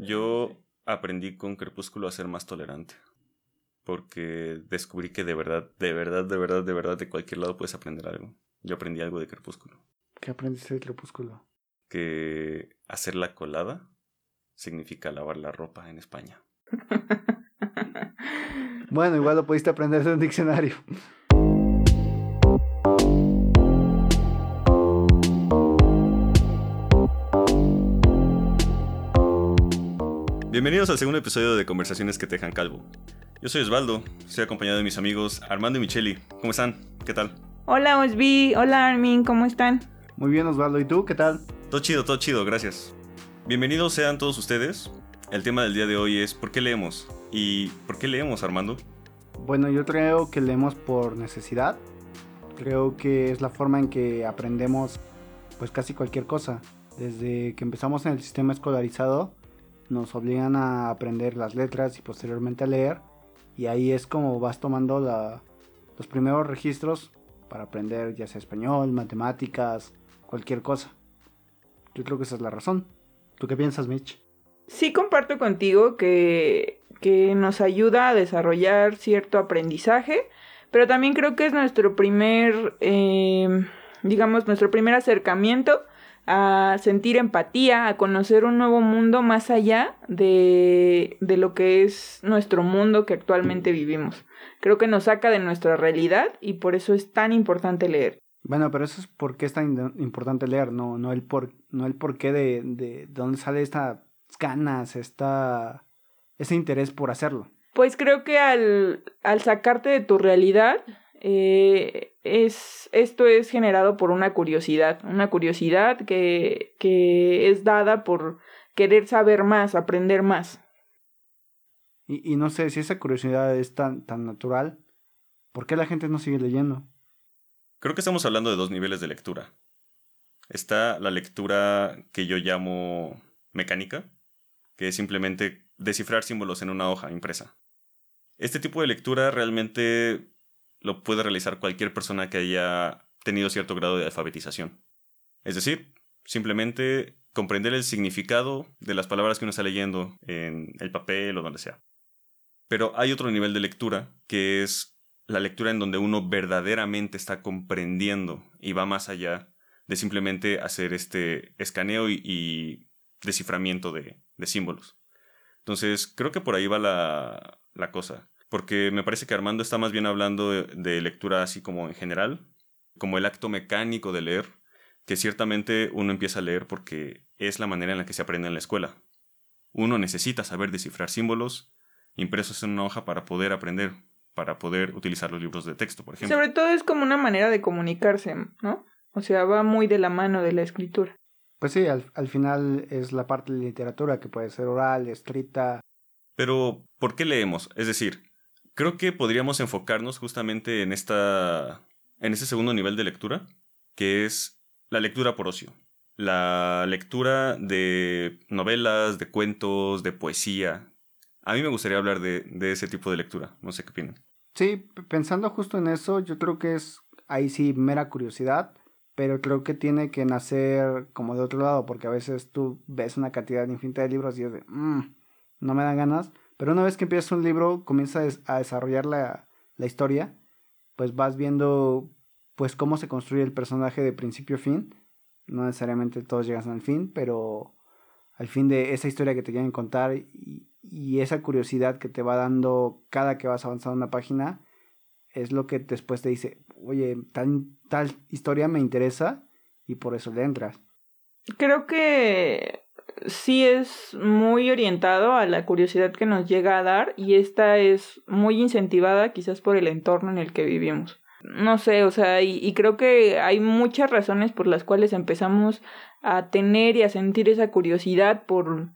Yo aprendí con Crepúsculo a ser más tolerante. Porque descubrí que de verdad, de verdad, de verdad, de verdad, de cualquier lado puedes aprender algo. Yo aprendí algo de Crepúsculo. ¿Qué aprendiste de Crepúsculo? Que hacer la colada significa lavar la ropa en España. bueno, igual lo pudiste aprender de un diccionario. Bienvenidos al segundo episodio de Conversaciones que te dejan calvo. Yo soy Osvaldo, estoy acompañado de mis amigos Armando y Micheli. ¿Cómo están? ¿Qué tal? Hola Osvi, hola Armin, ¿cómo están? Muy bien Osvaldo, ¿y tú? ¿Qué tal? Todo chido, todo chido, gracias. Bienvenidos sean todos ustedes. El tema del día de hoy es ¿por qué leemos? ¿Y por qué leemos, Armando? Bueno, yo creo que leemos por necesidad. Creo que es la forma en que aprendemos pues casi cualquier cosa. Desde que empezamos en el sistema escolarizado, nos obligan a aprender las letras y posteriormente a leer. Y ahí es como vas tomando los primeros registros para aprender ya sea español, matemáticas, cualquier cosa. Yo creo que esa es la razón. ¿Tú qué piensas, Mitch? Sí comparto contigo que, que nos ayuda a desarrollar cierto aprendizaje, pero también creo que es nuestro primer, eh, digamos, nuestro primer acercamiento a sentir empatía, a conocer un nuevo mundo más allá de, de lo que es nuestro mundo que actualmente vivimos. Creo que nos saca de nuestra realidad y por eso es tan importante leer. Bueno, pero eso es porque es tan importante leer, no, no el por, no el porqué de, de, dónde sale estas ganas, esta, ese interés por hacerlo. Pues creo que al, al sacarte de tu realidad, eh, es, esto es generado por una curiosidad, una curiosidad que, que es dada por querer saber más, aprender más. Y, y, no sé si esa curiosidad es tan, tan natural, ¿por qué la gente no sigue leyendo? Creo que estamos hablando de dos niveles de lectura. Está la lectura que yo llamo mecánica, que es simplemente descifrar símbolos en una hoja impresa. Este tipo de lectura realmente lo puede realizar cualquier persona que haya tenido cierto grado de alfabetización. Es decir, simplemente comprender el significado de las palabras que uno está leyendo en el papel o donde sea. Pero hay otro nivel de lectura, que es la lectura en donde uno verdaderamente está comprendiendo y va más allá de simplemente hacer este escaneo y, desciframiento de, símbolos. Entonces, creo que por ahí va la, cosa porque me parece que Armando está más bien hablando de, lectura así como en general, como el acto mecánico de leer, que ciertamente uno empieza a leer porque es la manera en la que se aprende en la escuela. Uno necesita saber descifrar símbolos impresos en una hoja para poder aprender, para poder utilizar los libros de texto, por ejemplo. Sobre todo es como una manera de comunicarse, ¿no? O sea, va muy de la mano de la escritura. Pues sí, al, al final es la parte de literatura que puede ser oral, escrita. Pero, ¿por qué leemos? Es decir, creo que podríamos enfocarnos justamente en esta en ese segundo nivel de lectura, que es la lectura por ocio. La lectura de novelas, de cuentos, de poesía. A mí me gustaría hablar de, de ese tipo de lectura. No sé qué opinan. Sí, pensando justo en eso, yo creo que es ahí sí mera curiosidad, pero creo que tiene que nacer como de otro lado, porque a veces tú ves una cantidad infinita de libros y es de, mmm, no me dan ganas, pero una vez que empiezas un libro, comienzas a desarrollar la, la historia, pues vas viendo pues cómo se construye el personaje de principio a fin. No necesariamente todos llegan al fin, pero al fin de esa historia que te quieren contar y, y esa curiosidad que te va dando cada que vas avanzando una página es lo que después te dice, oye, tal, tal historia me interesa y por eso le entras. Creo que sí es muy orientado a la curiosidad que nos llega a dar y esta es muy incentivada quizás por el entorno en el que vivimos. No sé, o sea, y, y, creo que hay muchas razones por las cuales empezamos a tener y a sentir esa curiosidad por,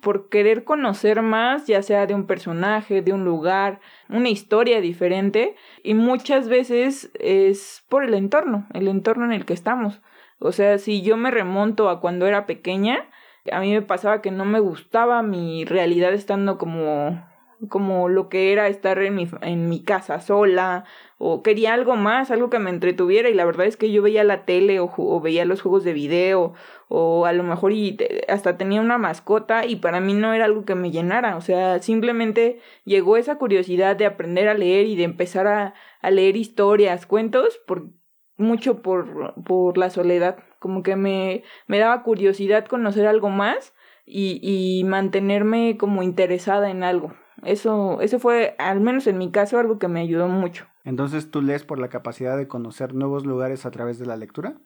por querer conocer más, ya sea de un personaje, de un lugar, una historia diferente, y muchas veces es por el entorno, el entorno en el que estamos. O sea, si yo me remonto a cuando era pequeña, a mí me pasaba que no me gustaba mi realidad estando como como lo que era estar en mi, en mi casa sola, o quería algo más, algo que me entretuviera, y la verdad es que yo veía la tele o, o veía los juegos de video, o a lo mejor y hasta tenía una mascota, y para mí no era algo que me llenara, o sea, simplemente llegó esa curiosidad de aprender a leer y de empezar a, a leer historias, cuentos, por, mucho por, por la soledad, como que me, me daba curiosidad conocer algo más, y, y mantenerme como interesada en algo. Eso, eso fue, al menos en mi caso, algo que me ayudó mucho. Entonces, ¿tú lees por la capacidad de conocer nuevos lugares a través de la lectura?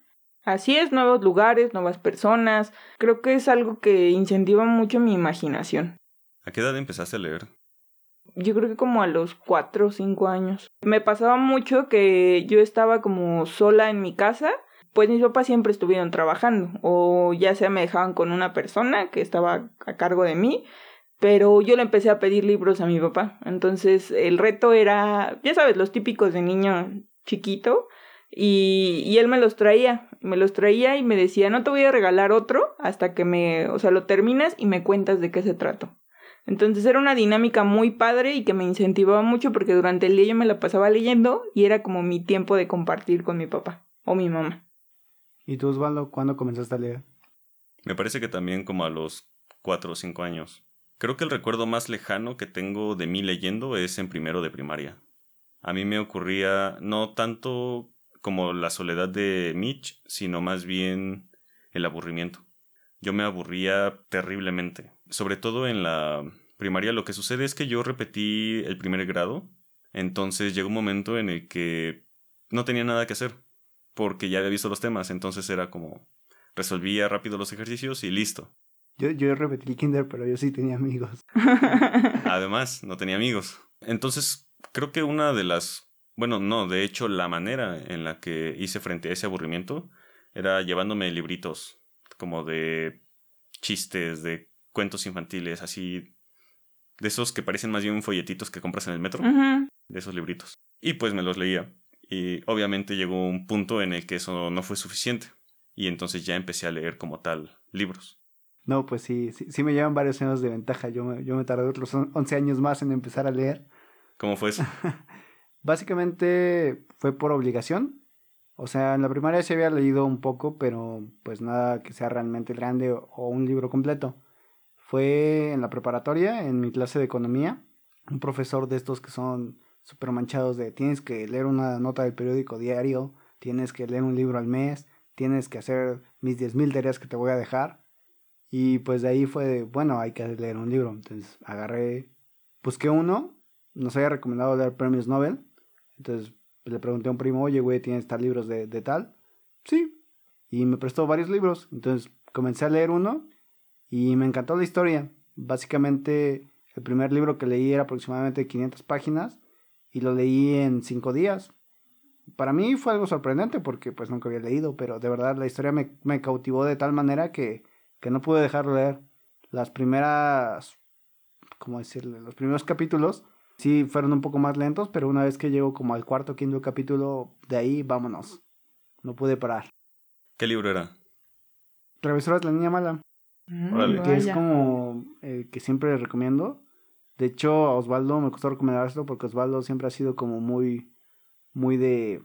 Así es, nuevos lugares, nuevas personas. Creo que es algo que incentiva mucho mi imaginación. ¿A qué edad empezaste a leer? Yo creo que como a los cuatro o cinco años. Me pasaba mucho que yo estaba como sola en mi casa pues mis papás siempre estuvieron trabajando o ya sea me dejaban con una persona que estaba a cargo de mí, pero yo le empecé a pedir libros a mi papá. Entonces el reto era, ya sabes, los típicos de niño chiquito y, él me los traía, me los traía y me decía, no te voy a regalar otro hasta que me, o sea, lo terminas y me cuentas de qué se trató. Entonces era una dinámica muy padre y que me incentivaba mucho porque durante el día yo me la pasaba leyendo y era como mi tiempo de compartir con mi papá o mi mamá. ¿Y tú, Osvaldo, cuándo comenzaste a leer? Me parece que también como a los cuatro o cinco años. Creo que el recuerdo más lejano que tengo de mí leyendo es en primero de primaria. A mí me ocurría no tanto como la soledad de Mitch, sino más bien el aburrimiento. Yo me aburría terriblemente. Sobre todo en la primaria lo que sucede es que yo repetí el primer grado, entonces llegó un momento en el que no tenía nada que hacer porque ya había visto los temas, entonces era como resolvía rápido los ejercicios y listo. Yo, yo repetí kinder, pero yo sí tenía amigos. Además, no tenía amigos. Entonces, creo que una de las, bueno, no, de hecho, la manera en la que hice frente a ese aburrimiento era llevándome libritos como de chistes, de cuentos infantiles, así, de esos que parecen más bien folletitos que compras en el metro, de esos libritos. Y pues me los leía. Y obviamente llegó un punto en el que eso no fue suficiente. Y entonces ya empecé a leer como tal libros. No, pues sí, sí, me llevan varios años de ventaja. Yo me, yo me tardé otros 11 años más en empezar a leer. ¿Cómo fue eso? Básicamente fue por obligación. O sea, en la primaria sí había leído un poco, pero pues nada que sea realmente grande o, o un libro completo. Fue en la preparatoria, en mi clase de economía, un profesor de estos que son súper manchados de tienes que leer una nota del periódico diario, tienes que leer un libro al mes, tienes que hacer mis 10.000 tareas que te voy a dejar. Y pues de ahí fue de, bueno, hay que leer un libro. Entonces agarré, busqué uno, nos había recomendado leer premios Nobel. Entonces le pregunté a un primo, oye, güey, ¿tienes tal libros de, de tal? Sí. Y me prestó varios libros. Entonces comencé a leer uno y me encantó la historia. Básicamente el primer libro que leí era aproximadamente 500 páginas y lo leí en cinco días. Para mí fue algo sorprendente porque pues nunca había leído, pero de verdad la historia me, me cautivó de tal manera que, que no pude dejar de leer. Las primeras, ¿cómo decirle? Los primeros capítulos sí fueron un poco más lentos, pero una vez que llego como al cuarto, quinto capítulo, de ahí vámonos. No pude parar. ¿Qué libro era? Travesuras de la Niña Mala. Mm, que es como el que siempre recomiendo. De hecho, a Osvaldo me costó recomendar esto porque Osvaldo siempre ha sido como muy, muy de,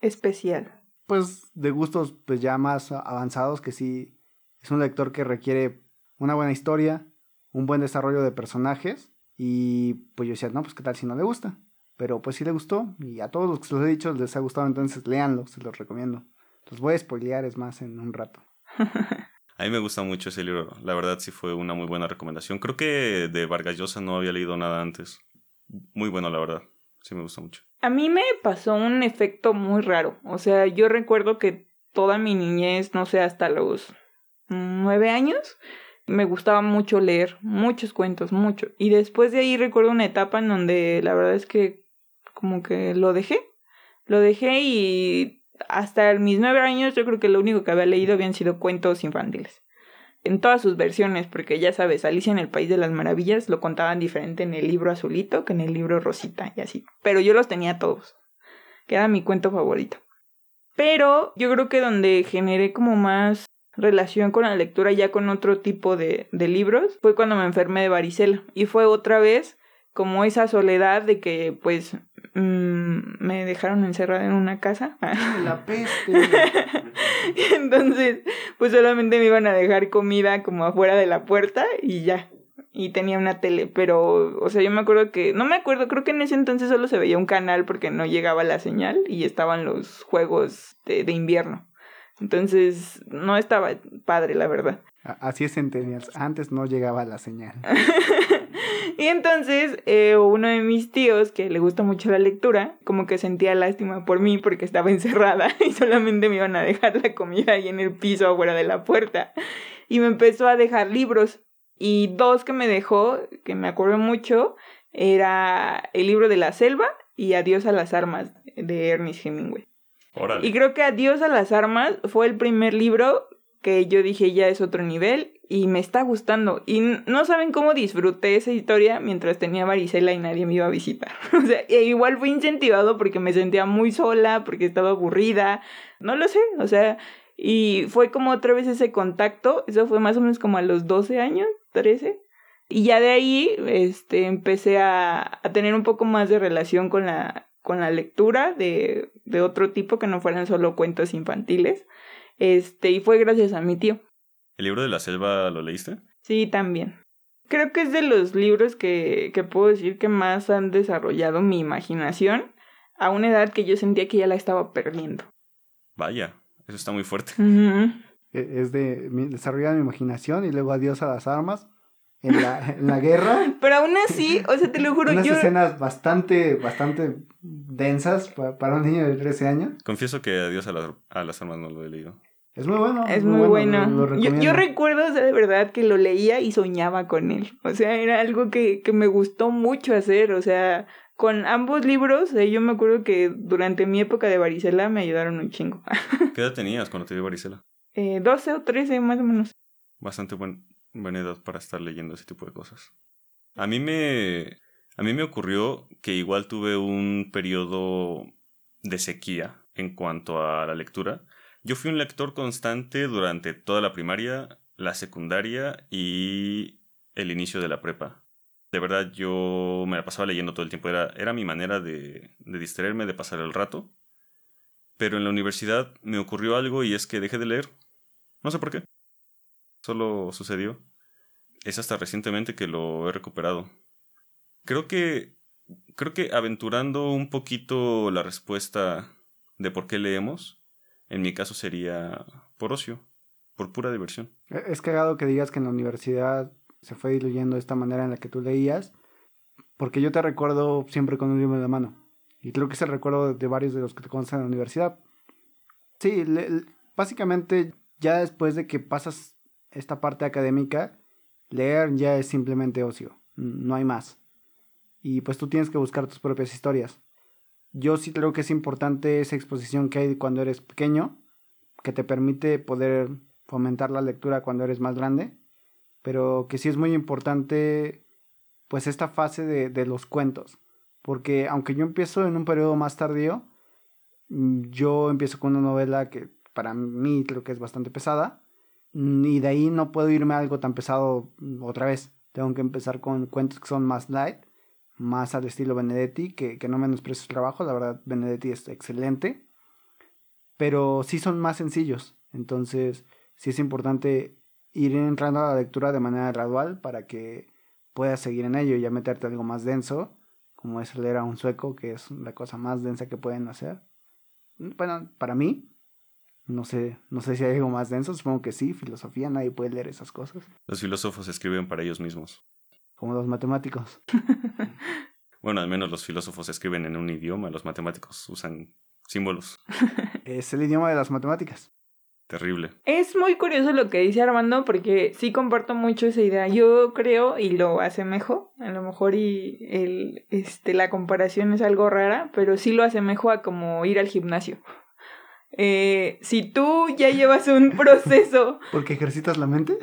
Especial. pues, de gustos pues ya más avanzados, que sí es un lector que requiere una buena historia, un buen desarrollo de personajes y pues yo decía, no, pues qué tal si no le gusta. Pero pues sí le gustó y a todos los que se los he dicho les ha gustado, entonces léanlo, se los recomiendo. Los voy a spoilear, es más, en un rato. A mí me gusta mucho ese libro. La verdad sí fue una muy buena recomendación. Creo que de Vargas Llosa no había leído nada antes. Muy bueno, la verdad. Sí me gusta mucho. A mí me pasó un efecto muy raro. O sea, yo recuerdo que toda mi niñez, no sé, hasta los nueve años, me gustaba mucho leer, muchos cuentos, mucho. Y después de ahí recuerdo una etapa en donde la verdad es que como que lo dejé. Lo dejé y hasta mis nueve años yo creo que lo único que había leído habían sido cuentos infantiles. En todas sus versiones, porque ya sabes, Alicia en el País de las Maravillas lo contaban diferente en el libro azulito que en el libro rosita y así. Pero yo los tenía todos, que era mi cuento favorito. Pero yo creo que donde generé como más relación con la lectura ya con otro tipo de, de libros fue cuando me enfermé de varicela. Y fue otra vez como esa soledad de que pues mm, me dejaron encerrada en una casa. La peste. Entonces, pues solamente me iban a dejar comida como afuera de la puerta y ya. Y tenía una tele, pero, o sea, yo me acuerdo que, no me acuerdo, creo que en ese entonces solo se veía un canal porque no llegaba la señal y estaban los juegos de, de invierno. Entonces, no estaba padre, la verdad. Así es, Centennials. Antes no llegaba la señal. y entonces, eh, uno de mis tíos, que le gusta mucho la lectura, como que sentía lástima por mí porque estaba encerrada y solamente me iban a dejar la comida ahí en el piso afuera de la puerta. Y me empezó a dejar libros. Y dos que me dejó, que me acuerdo mucho, era el libro de la selva y Adiós a las armas de Ernest Hemingway. Órale. Y creo que Adiós a las armas fue el primer libro que yo dije ya es otro nivel y me está gustando. Y no saben cómo disfruté esa historia mientras tenía varicela y nadie me iba a visitar. o sea, e igual fue incentivado porque me sentía muy sola, porque estaba aburrida, no lo sé, o sea, y fue como otra vez ese contacto, eso fue más o menos como a los 12 años, 13. Y ya de ahí este, empecé a, a tener un poco más de relación con la, con la lectura de, de otro tipo que no fueran solo cuentos infantiles. Este, y fue gracias a mi tío. ¿El libro de la selva lo leíste? Sí, también. Creo que es de los libros que, que puedo decir que más han desarrollado mi imaginación a una edad que yo sentía que ya la estaba perdiendo. Vaya, eso está muy fuerte. Uh -huh. Es de desarrollar mi imaginación y luego adiós a las armas. En la, en la guerra. Pero aún así, o sea, te lo juro, Unas yo... escenas bastante, bastante densas para, para un niño de 13 años. Confieso que Adiós a, la, a las armas no lo he leído. Es muy bueno. Es muy bueno. lo- lo yo, yo recuerdo, o sea, de verdad, que lo leía y soñaba con él. O sea, era algo que, que me gustó mucho hacer. O sea, con ambos libros, eh, yo me acuerdo que durante mi época de varicela me ayudaron un chingo. ¿Qué edad tenías cuando te dio varicela? Eh, 12 o 13 más o menos. Bastante buen, buena edad para estar leyendo ese tipo de cosas. A mí me. A mí me ocurrió que igual tuve un periodo de sequía en cuanto a la lectura. Yo fui un lector constante durante toda la primaria, la secundaria y el inicio de la prepa. De verdad, yo me la pasaba leyendo todo el tiempo. Era, era mi manera de, de distraerme, de pasar el rato. Pero en la universidad me ocurrió algo y es que dejé de leer. No sé por qué. Solo sucedió. Es hasta recientemente que lo he recuperado. Creo que. Creo que aventurando un poquito la respuesta de por qué leemos, en mi caso sería por ocio, por pura diversión. Es cagado que digas que en la universidad se fue diluyendo esta manera en la que tú leías, porque yo te recuerdo siempre con un libro en la mano. Y creo que es el recuerdo de varios de los que te conocen en la universidad. Sí, básicamente ya después de que pasas esta parte académica, leer ya es simplemente ocio, no hay más. Y pues tú tienes que buscar tus propias historias. Yo sí creo que es importante esa exposición que hay cuando eres pequeño, que te permite poder fomentar la lectura cuando eres más grande, pero que sí es muy importante pues esta fase de, de los cuentos, porque aunque yo empiezo en un periodo más tardío, mm, yo empiezo con una novela que para mí creo que es bastante pesada, mm, y de ahí no puedo irme a algo tan pesado mm, otra vez, tengo que empezar con cuentos que son más light, más al estilo Benedetti, que, que no menosprecio su trabajo, la verdad Benedetti es excelente, pero sí son más sencillos, entonces sí es importante ir entrando a la lectura de manera gradual para que puedas seguir en ello y ya meterte algo más denso, como es leer a un sueco, que es la cosa más densa que pueden hacer. Bueno, para mí, no sé, no sé si hay algo más denso, supongo que sí, filosofía, nadie puede leer esas cosas, Los filósofos escriben para ellos mismos. Como los matemáticos. Bueno, al menos los filósofos escriben en un idioma, los matemáticos usan símbolos. Es el idioma de las matemáticas. Terrible. Es muy curioso lo que dice Armando porque sí comparto mucho esa idea. Yo creo y lo asemejo, a lo mejor y el, este, la comparación es algo rara, pero sí lo asemejo a como ir al gimnasio. Eh, si tú ya llevas un proceso Porque ejercitas la mente.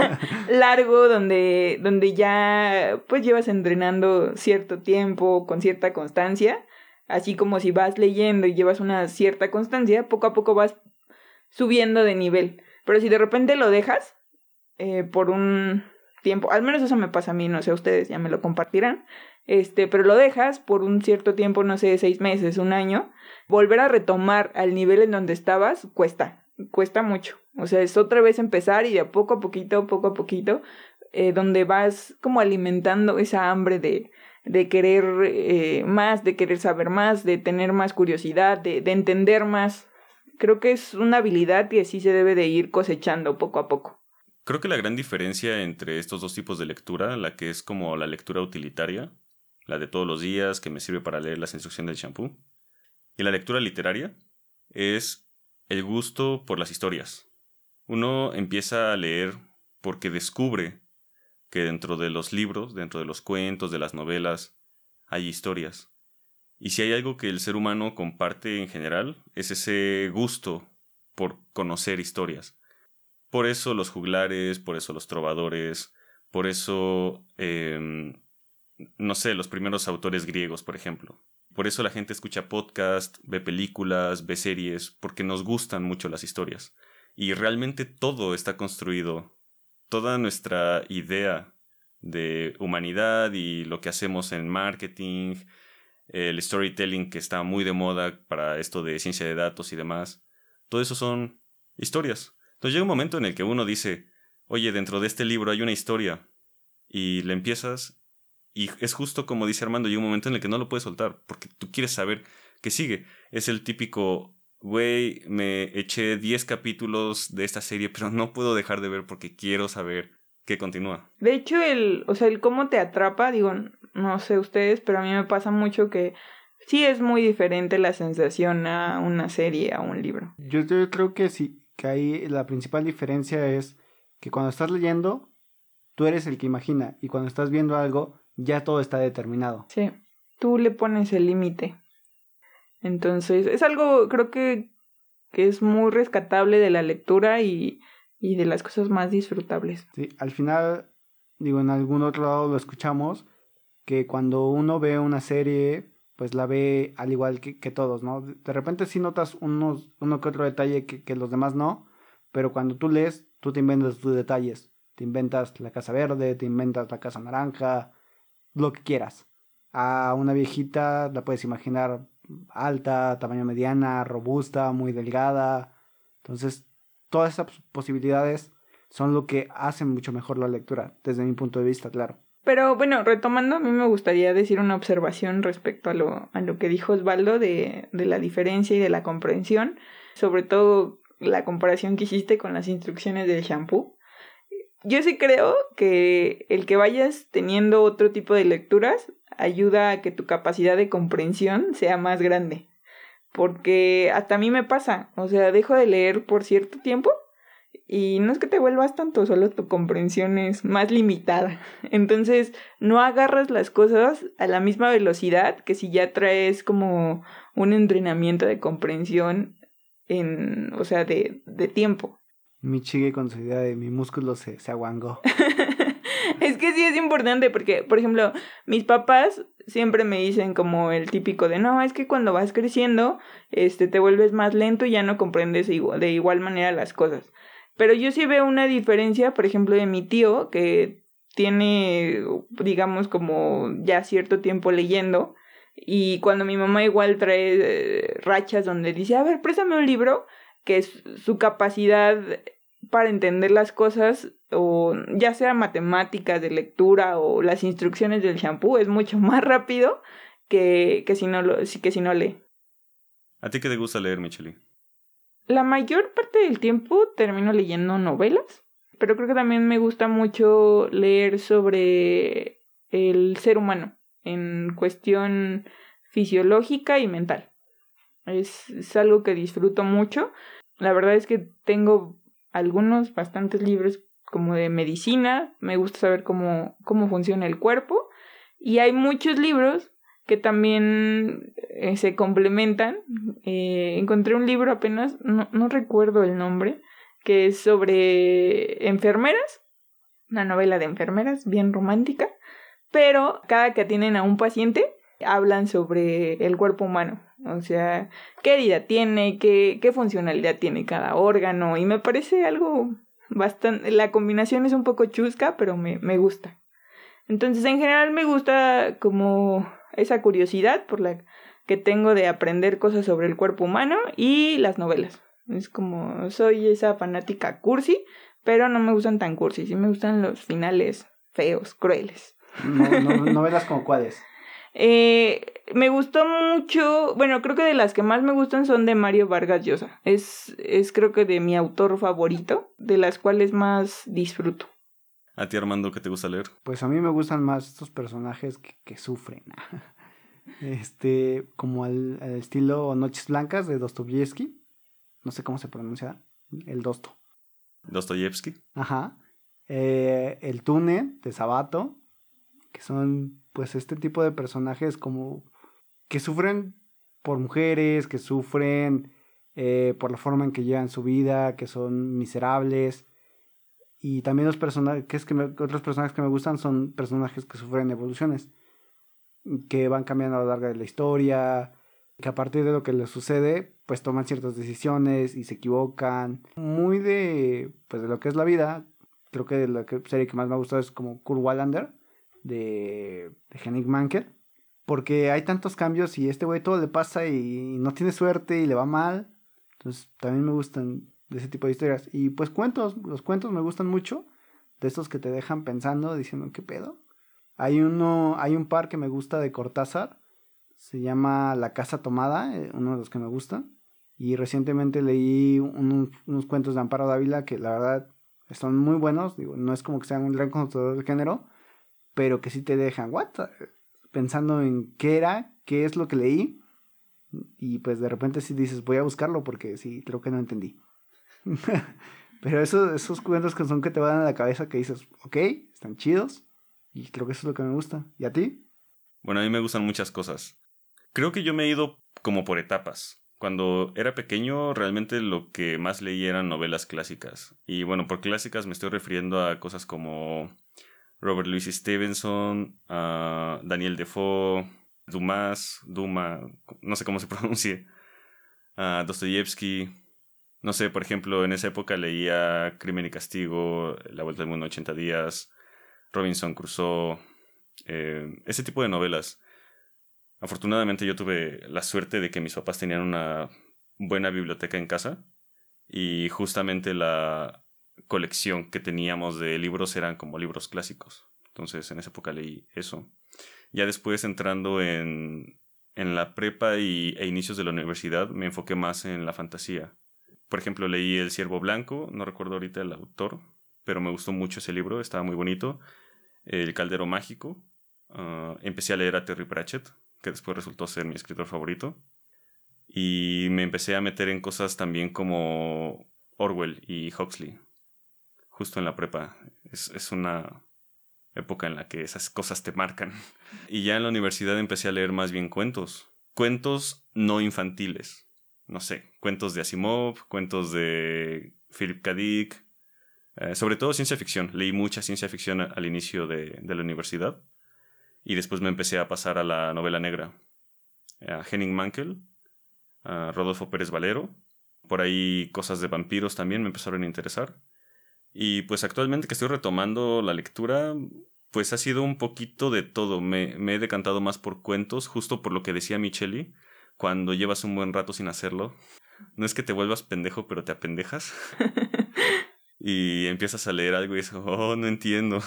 largo donde, donde ya pues llevas entrenando cierto tiempo con cierta constancia, así como si vas leyendo y llevas una cierta constancia, poco a poco vas subiendo de nivel. Pero si de repente lo dejas eh, por un tiempo, al menos eso me pasa a mí, no sé, ustedes ya me lo compartirán, este, pero lo dejas por un cierto tiempo, no sé, seis meses, un año, volver a retomar al nivel en donde estabas cuesta, cuesta mucho. O sea, es otra vez empezar y de poco a poquito, poco a poquito, eh, donde vas como alimentando esa hambre de, de querer eh, más, de querer saber más, de tener más curiosidad, de, de entender más. Creo que es una habilidad que sí se debe de ir cosechando poco a poco. Creo que la gran diferencia entre estos dos tipos de lectura, la que es como la lectura utilitaria, la de todos los días que me sirve para leer las instrucciones del champú, y la lectura literaria, es el gusto por las historias. Uno empieza a leer porque descubre que dentro de los libros, dentro de los cuentos, de las novelas, hay historias. Y si hay algo que el ser humano comparte en general, es ese gusto por conocer historias. Por eso los juglares, por eso los trovadores, por eso, em, no sé, los primeros autores griegos, por ejemplo. Por eso la gente escucha podcast, ve películas, ve series, porque nos gustan mucho las historias. Y realmente todo está construido toda nuestra idea de humanidad y lo que hacemos en marketing, el storytelling que está muy de moda para esto de ciencia de datos y demás, todo eso son historias. Entonces llega un momento en el que uno dice, oye, dentro de este libro hay una historia y le empiezas y es justo como dice Armando, llega un momento en el que no lo puedes soltar porque tú quieres saber qué sigue. Es el típico güey, me eché 10 capítulos de esta serie, pero no puedo dejar de ver porque quiero saber qué continúa. De hecho, el, o sea, el cómo te atrapa, digo, no sé ustedes, pero a mí me pasa mucho que sí es muy diferente la sensación a una serie, a un libro. Yo, yo creo que sí, que ahí la principal diferencia es que cuando estás leyendo, tú eres el que imagina, y cuando estás viendo algo, ya todo está determinado. Sí, tú le pones el límite. Entonces, es algo, creo que, que es muy rescatable de la lectura y, y de las cosas más disfrutables. Sí, al final, digo, en algún otro lado lo escuchamos, que cuando uno ve una serie, pues la ve al igual que, que todos, ¿no? De repente sí notas unos, uno que otro detalle que, que los demás no, pero cuando tú lees, tú te inventas tus detalles. Te inventas la casa verde, te inventas la casa naranja, lo que quieras. A una viejita la puedes imaginar alta, tamaño mediana, robusta, muy delgada. Entonces, todas esas posibilidades son lo que hacen mucho mejor la lectura, desde mi punto de vista, claro. Pero bueno, retomando, a mí me gustaría decir una observación respecto a lo, a lo que dijo Osvaldo de, de la diferencia y de la comprensión, sobre todo la comparación que hiciste con las instrucciones del shampoo. Yo sí creo que el que vayas teniendo otro tipo de lecturas ayuda a que tu capacidad de comprensión sea más grande. Porque hasta a mí me pasa, o sea, dejo de leer por cierto tiempo y no es que te vuelvas tanto, solo tu comprensión es más limitada. Entonces, no agarras las cosas a la misma velocidad que si ya traes como un entrenamiento de comprensión en, o sea, de, de tiempo. Mi chigue con su idea de mi músculo se, se aguangó. es que sí es importante porque, por ejemplo, mis papás siempre me dicen como el típico de, no, es que cuando vas creciendo, este, te vuelves más lento y ya no comprendes de igual manera las cosas. Pero yo sí veo una diferencia, por ejemplo, de mi tío, que tiene, digamos, como ya cierto tiempo leyendo, y cuando mi mamá igual trae eh, rachas donde dice, a ver, préstame un libro, que su capacidad para entender las cosas, o ya sea matemáticas de lectura o las instrucciones del shampoo, es mucho más rápido que, que, si, no lo, que si no lee. ¿A ti qué te gusta leer, Micheli? La mayor parte del tiempo termino leyendo novelas, pero creo que también me gusta mucho leer sobre el ser humano en cuestión fisiológica y mental. Es, algo que disfruto mucho. La verdad es que tengo algunos, bastantes libros como de medicina, me gusta saber cómo, cómo funciona el cuerpo. Y hay muchos libros que también eh, se complementan. Eh, encontré un libro apenas, no, no recuerdo el nombre, que es sobre enfermeras, una novela de enfermeras bien romántica, pero cada que atienden a un paciente hablan sobre el cuerpo humano, o sea, qué herida tiene, qué, qué funcionalidad tiene cada órgano, y me parece algo bastante, la combinación es un poco chusca, pero me, me gusta. Entonces, en general me gusta como esa curiosidad por la que tengo de aprender cosas sobre el cuerpo humano y las novelas. Es como, soy esa fanática cursi, pero no me gustan tan cursi, sí me gustan los finales feos, crueles. novelas como cuáles. Eh, me gustó mucho, bueno, creo que de las que más me gustan son de Mario Vargas Llosa. Es, es creo que de mi autor favorito, de las cuales más disfruto. ¿A ti, Armando, qué te gusta leer? Pues a mí me gustan más estos personajes que, que sufren. este, como al, estilo Noches Blancas de Dostoyevsky. No sé cómo se pronuncia. El Dosto. Dostoyevsky. Ajá. Eh, el Tune de Sabato. Que son pues este tipo de personajes como que sufren por mujeres, que sufren eh, por la forma en que llevan su vida, que son miserables. Y también los personajes que otros personajes que me gustan son personajes que sufren evoluciones, que van cambiando a lo largo de la historia, que a partir de lo que les sucede, pues toman ciertas decisiones y se equivocan. Muy de, pues de lo que es la vida. Creo que la serie que más me ha gustado es como Kurt Wallander, de, de Henning Manker. Porque hay tantos cambios y este güey todo le pasa y no tiene suerte y le va mal. Entonces también me gustan de ese tipo de historias. Y pues cuentos, los cuentos me gustan mucho. De estos que te dejan pensando, diciendo, ¿qué pedo? Hay uno, hay un par que me gusta de Cortázar. Se llama La Casa Tomada, eh, uno de los que me gustan. Y recientemente leí unos, cuentos de Amparo Dávila que la verdad son muy buenos. Digo, no es como que sean un gran conocedor del género, pero que sí te dejan, ¿what? Pensando en qué era, qué es lo que leí. Y pues de repente sí dices, voy a buscarlo porque sí, creo que no entendí. pero eso, esos cuentos que son que te van a la cabeza que dices, ok, están chidos. Y creo que eso es lo que me gusta. ¿Y a ti? Bueno, a mí me gustan muchas cosas. Creo que yo me he ido como por etapas. Cuando era pequeño, realmente lo que más leí eran novelas clásicas. Y bueno, por clásicas me estoy refiriendo a cosas como Robert Louis Stevenson, Daniel Defoe, Dumas, Duma, no sé cómo se pronuncie, Dostoyevsky. No sé, por ejemplo, en esa época leía Crimen y Castigo, La Vuelta del Mundo en 80 días, Robinson Crusoe, eh, ese tipo de novelas. Afortunadamente yo tuve la suerte de que mis papás tenían una buena biblioteca en casa y justamente la, colección que teníamos de libros eran como libros clásicos. Entonces en esa época leí eso. Ya después entrando en, en la prepa y, e inicios de la universidad me enfoqué más en la fantasía. Por ejemplo, leí El Ciervo Blanco, no recuerdo ahorita el autor, pero me gustó mucho ese libro, estaba muy bonito. El Caldero Mágico. Ah, empecé a leer a Terry Pratchett, que después resultó ser mi escritor favorito. Y me empecé a meter en cosas también como Orwell y Huxley justo en la prepa. Es, una época en la que esas cosas te marcan. Y ya en la universidad empecé a leer más bien cuentos. Cuentos no infantiles. No sé, cuentos de Asimov, cuentos de Philip K. Dick, eh, sobre todo ciencia ficción. Leí mucha ciencia ficción al inicio de, la universidad. Y después me empecé a pasar a la novela negra. A Henning Mankell, a Rodolfo Pérez Valero. Por ahí cosas de vampiros también me empezaron a interesar. Y pues actualmente que estoy retomando la lectura, pues ha sido un poquito de todo. Me, he decantado más por cuentos, justo por lo que decía Micheli, cuando llevas un buen rato sin hacerlo. No es que te vuelvas pendejo, pero te apendejas. y empiezas a leer algo y dices, oh, no entiendo.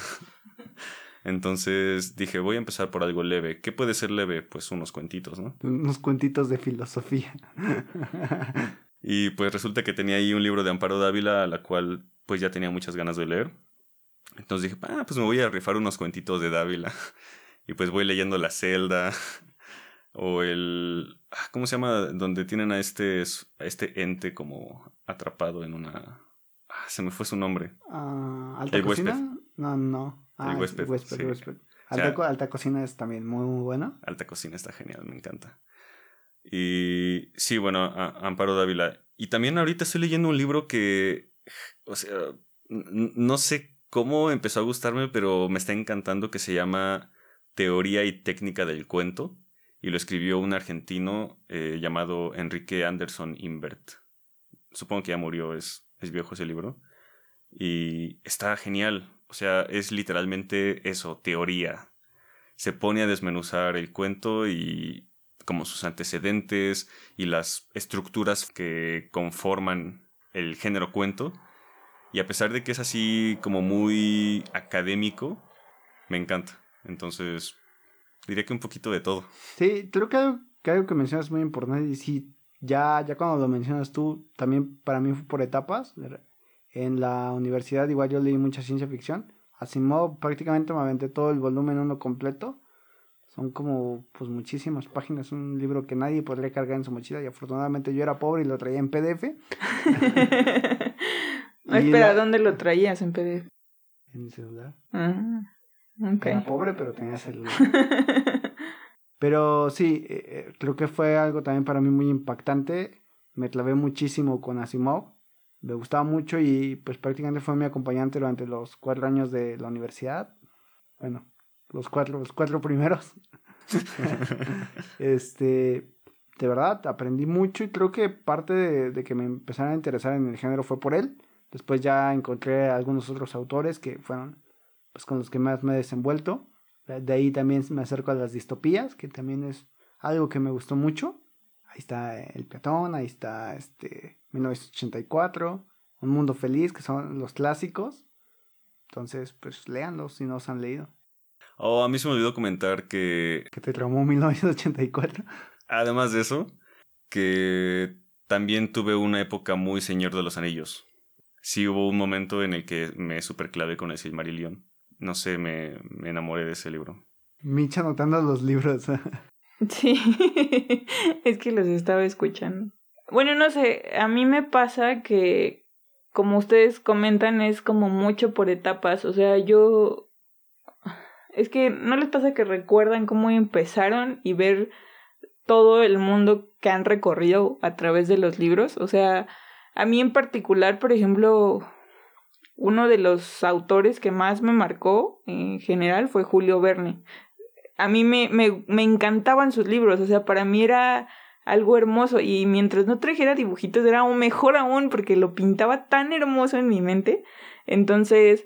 Entonces dije, voy a empezar por algo leve. ¿Qué puede ser leve? Pues unos cuentitos, ¿no? Unos cuentitos de filosofía. y pues resulta que tenía ahí un libro de Amparo Dávila, a la cual pues ya tenía muchas ganas de leer. Entonces dije, ah, pues me voy a rifar unos cuentitos de Dávila. y pues voy leyendo La Celda. o el... Ah, ¿Cómo se llama? Donde tienen a este, a este ente como atrapado en una... Ah, se me fue su nombre. Uh, ¿Alta cocina? No, no. Ah, el huésped. Alta, cocina es también muy, muy buena. Alta cocina está genial, me encanta. Y sí, bueno, Amparo Dávila. Y también ahorita estoy leyendo un libro que o sea, no sé cómo empezó a gustarme, pero me está encantando que se llama Teoría y Técnica del Cuento y lo escribió un argentino eh, llamado Enrique Anderson Invert. Supongo que ya murió, es, es viejo ese libro. Y está genial. O sea, es literalmente eso, teoría. Se pone a desmenuzar el cuento y como sus antecedentes y las estructuras que conforman el género cuento. Y a pesar de que es así como muy académico, me encanta. Entonces, diría que un poquito de todo. Sí, creo que algo que, algo que mencionas es muy importante. Y sí, ya, ya cuando lo mencionas tú, también para mí fue por etapas. En la universidad igual yo leí mucha ciencia ficción. Asimov prácticamente me aventé todo el volumen uno completo. Son como pues muchísimas páginas, un libro que nadie podría cargar en su mochila y afortunadamente yo era pobre y lo traía en PDF. espera, ¿dónde lo traías en PDF? En mi celular. Ah, Era pobre, pero tenía celular. pero sí, eh, eh, creo que fue algo también para mí muy impactante. Me clavé muchísimo con Asimov. Me gustaba mucho y pues prácticamente fue mi acompañante durante los cuatro años de la universidad. Bueno, los cuatro, los cuatro primeros. este, de verdad, aprendí mucho y creo que parte de, que me empezara a interesar en el género fue por él. Después ya encontré algunos otros autores que fueron pues con los que más me he desenvuelto. De ahí también me acerco a las distopías, que también es algo que me gustó mucho. Ahí está El Peatón, ahí está este 1984, Un Mundo Feliz, que son los clásicos. Entonces, pues léanlos si no os han leído. Oh, a mí se me olvidó comentar que... Que te traumó 1984. Además de eso, que también tuve una época muy Señor de los Anillos. Sí hubo un momento en el que me superclavé con el Silmarillion. No sé, me, me enamoré de ese libro. Micha anotando los libros. sí, es que los estaba escuchando. Bueno, no sé, a mí me pasa que, como ustedes comentan, es como mucho por etapas. O sea, yo es que no les pasa que recuerdan cómo empezaron y ver todo el mundo que han recorrido a través de los libros. O sea, a mí en particular, por ejemplo, uno de los autores que más me marcó en general fue Julio Verne. A mí me, me, me encantaban sus libros, o sea, para mí era algo hermoso y mientras no trajera dibujitos era aún mejor aún porque lo pintaba tan hermoso en mi mente. Entonces,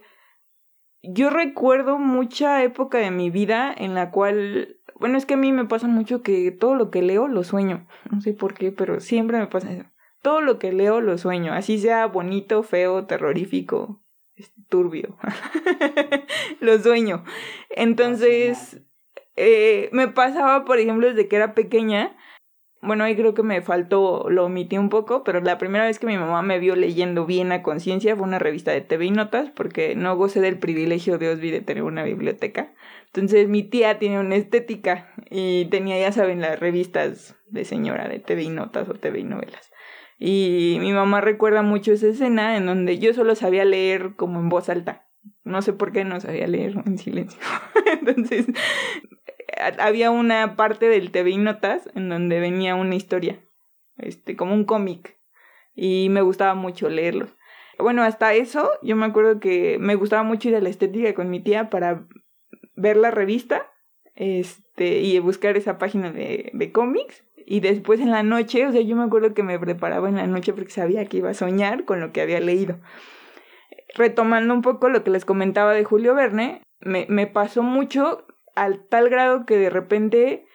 yo recuerdo mucha época de mi vida en la cual, bueno, es que a mí me pasa mucho que todo lo que leo lo sueño. No sé por qué, pero siempre me pasa eso. Todo lo que leo lo sueño, así sea bonito, feo, terrorífico, turbio. lo sueño. Entonces, eh, me pasaba, por ejemplo, desde que era pequeña, bueno, ahí creo que me faltó, lo omití un poco, pero la primera vez que mi mamá me vio leyendo bien a conciencia fue una revista de TV y Notas, porque no gocé del privilegio de Osby de tener una biblioteca. Entonces mi tía tiene una estética y tenía, ya saben, las revistas de señora de TV y Notas o TV y Novelas. Y mi mamá recuerda mucho esa escena en donde yo solo sabía leer como en voz alta. No sé por qué no sabía leer en silencio. Entonces había una parte del TV Notas en donde venía una historia, este, como un cómic, y me gustaba mucho leerlos. Bueno, hasta eso, yo me acuerdo que me gustaba mucho ir a la estética con mi tía para ver la revista, este, y buscar esa página de, de cómics, y después en la noche, o sea, yo me acuerdo que me preparaba en la noche porque sabía que iba a soñar con lo que había leído. Retomando un poco lo que les comentaba de Julio Verne, me, me pasó mucho al tal grado que de repente,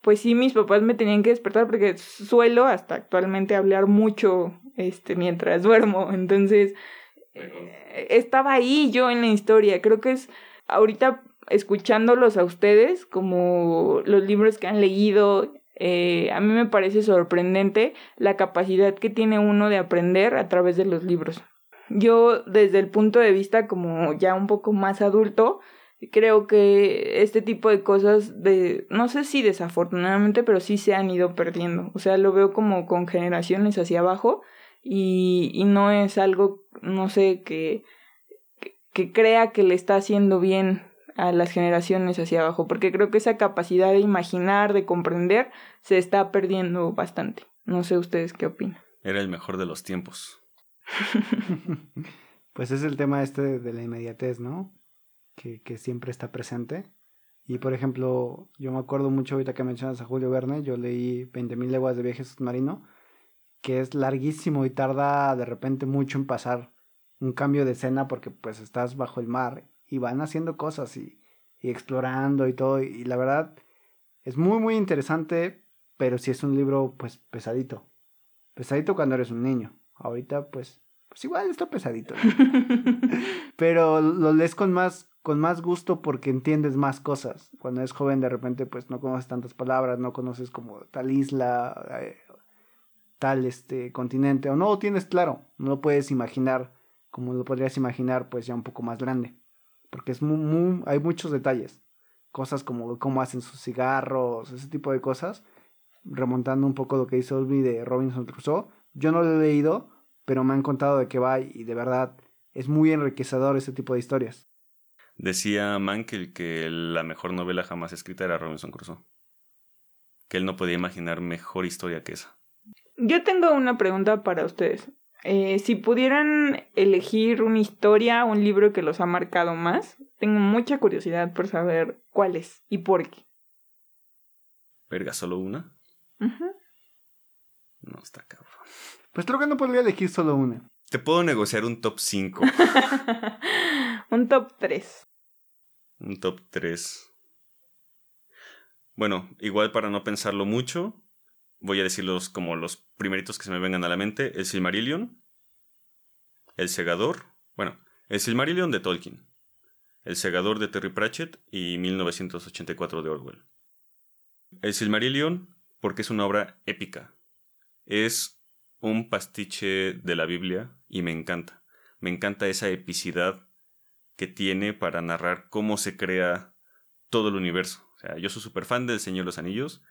pues sí, mis papás me tenían que despertar porque suelo hasta actualmente hablar mucho este, mientras duermo. Entonces, eh, estaba ahí yo en la historia. Creo que es ahorita escuchándolos a ustedes, como los libros que han leído, eh, a mí me parece sorprendente la capacidad que tiene uno de aprender a través de los libros. Yo, desde el punto de vista como ya un poco más adulto, creo que este tipo de cosas de no sé si desafortunadamente pero sí se han ido perdiendo. O sea lo veo como con generaciones hacia abajo y, y no es algo no sé que, que, crea que le está haciendo bien a las generaciones hacia abajo porque creo que esa capacidad de imaginar de comprender se está perdiendo bastante. No sé ustedes qué opinan. Era el mejor de los tiempos. Pues es el tema este de la inmediatez no que, siempre está presente. Y por ejemplo, yo me acuerdo mucho ahorita que mencionas a Julio Verne, yo leí 20.000 leguas de viaje submarino, que es larguísimo y tarda de repente mucho en pasar. un cambio de escena porque pues estás bajo el mar y van haciendo cosas y, y explorando y todo. Y la verdad es muy muy interesante, pero sí es un libro pues pesadito. Pesadito cuando eres un niño. Ahorita pues, pues igual está pesadito. pero lo lees con más, con más gusto porque entiendes más cosas. Cuando eres joven de repente pues no conoces tantas palabras, no conoces como tal isla, eh, tal este continente, o no lo tienes claro, no lo puedes imaginar como lo podrías imaginar pues ya un poco más grande. Porque es muy, hay muchos detalles. Cosas como cómo hacen sus cigarros, ese tipo de cosas. Remontando un poco lo que hizo Olby de Robinson Crusoe. Yo no lo he leído, pero me han contado de qué va y de verdad es muy enriquecedor ese tipo de historias. Decía Mankel que la mejor novela jamás escrita era Robinson Crusoe. Que él no podía imaginar mejor historia que esa. Yo tengo una pregunta para ustedes. Eh, si pudieran elegir una historia, un libro que los ha marcado más, tengo mucha curiosidad por saber cuál es y por qué. ¿Verga, solo una? No, está cabrón. Pues creo que no podría elegir solo una. Te puedo negociar un top 5. un top 3. Un top 3. Bueno, igual para no pensarlo mucho, voy a decirlos como los primeritos que se me vengan a la mente. El Silmarillion, El Segador, bueno, El Silmarillion de Tolkien, El Segador de Terry Pratchett y 1984 de Orwell. El Silmarillion porque es una obra épica. Es un pastiche de la Biblia y me encanta. Me encanta esa epicidad que tiene para narrar cómo se crea todo el universo. O sea, yo soy súper fan del Señor de los Anillos